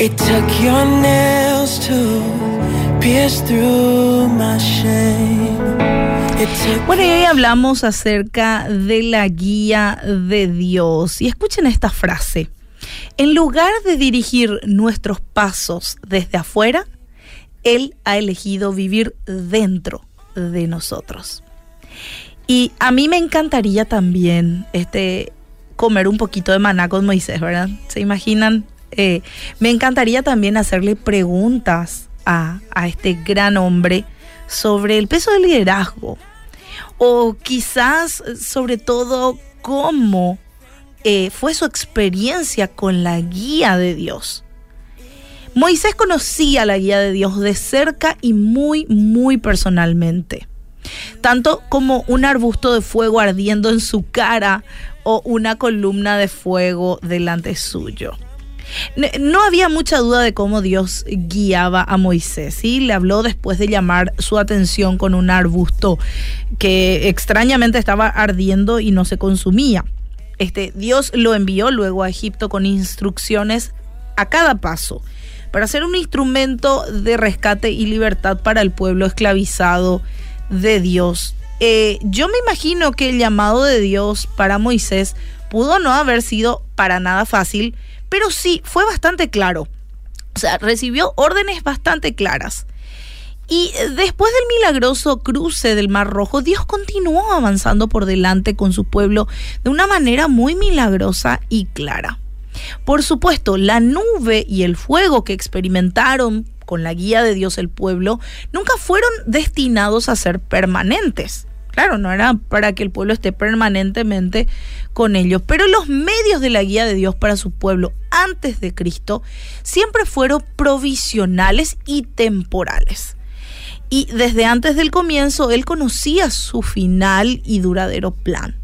It took your nails to pierce through my shame. Bueno, y hoy hablamos acerca de la guía de Dios. Y escuchen esta frase. En lugar de dirigir nuestros pasos desde afuera, Él ha elegido vivir dentro de nosotros. Y a mí me encantaría también este, comer un poquito de maná con Moisés, ¿verdad? ¿Se imaginan? Eh, me encantaría también hacerle preguntas a, a este gran hombre sobre el peso del liderazgo, o quizás sobre todo cómo eh, fue su experiencia con la guía de Dios. Moisés conocía la guía de Dios de cerca y muy, muy personalmente. Tanto como un arbusto de fuego ardiendo en su cara o una columna de fuego delante suyo. No había mucha duda de cómo Dios guiaba a Moisés. y Le habló después de llamar su atención con un arbusto que extrañamente estaba ardiendo y no se consumía. Este, Dios lo envió luego a Egipto con instrucciones a cada paso para ser un instrumento de rescate y libertad para el pueblo esclavizado de Dios. Eh, yo me imagino que el llamado de Dios para Moisés pudo no haber sido para nada fácil, pero sí fue bastante claro. O sea, recibió órdenes bastante claras. Y después del milagroso cruce del Mar Rojo, Dios continuó avanzando por delante con su pueblo de una manera muy milagrosa y clara. Por supuesto, la nube y el fuego que experimentaron con la guía de Dios el pueblo nunca fueron destinados a ser permanentes. Claro, no era para que el pueblo esté permanentemente con ellos, pero los medios de la guía de Dios para su pueblo antes de Cristo siempre fueron provisionales y temporales. Y desde antes del comienzo él conocía su final y duradero plan.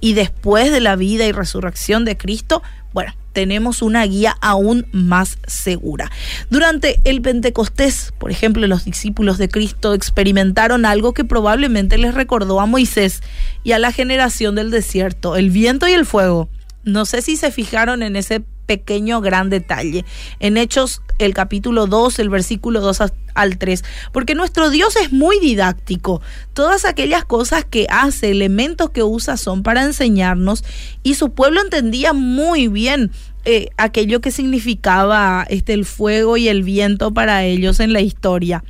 Y después de la vida y resurrección de Cristo, bueno, tenemos una guía aún más segura. Durante el Pentecostés, por ejemplo, los discípulos de Cristo experimentaron algo que probablemente les recordó a Moisés y a la generación del desierto, el viento y el fuego. No sé si se fijaron en ese pequeño gran detalle. En Hechos, el capítulo 2, el versículo 2 al 3, porque nuestro Dios es muy didáctico. Todas aquellas cosas que hace, elementos que usa son para enseñarnos y su pueblo entendía muy bien eh, aquello que significaba este, el fuego y el viento para ellos en la historia.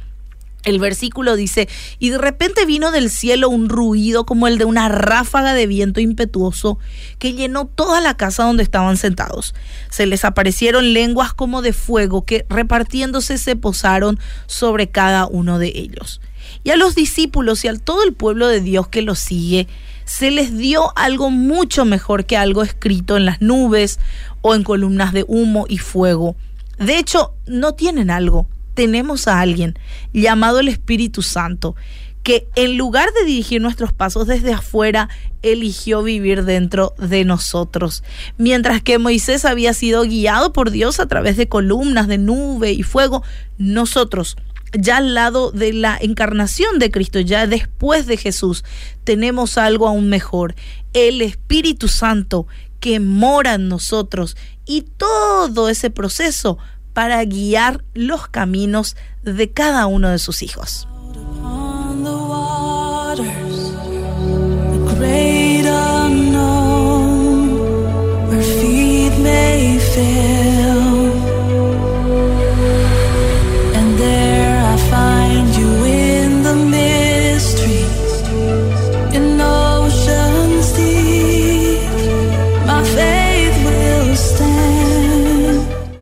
El versículo dice, y de repente vino del cielo un ruido como el de una ráfaga de viento impetuoso que llenó toda la casa donde estaban sentados. Se les aparecieron lenguas como de fuego que repartiéndose se posaron sobre cada uno de ellos. Y a los discípulos y a todo el pueblo de Dios que los sigue, se les dio algo mucho mejor que algo escrito en las nubes o en columnas de humo y fuego. De hecho, no tienen algo, tenemos a alguien llamado el Espíritu Santo, que en lugar de dirigir nuestros pasos desde afuera, eligió vivir dentro de nosotros. Mientras que Moisés había sido guiado por Dios a través de columnas de nube y fuego, nosotros ya al lado de la encarnación de Cristo, ya después de Jesús, tenemos algo aún mejor, el Espíritu Santo que mora en nosotros y todo ese proceso para guiar los caminos de cada uno de sus hijos.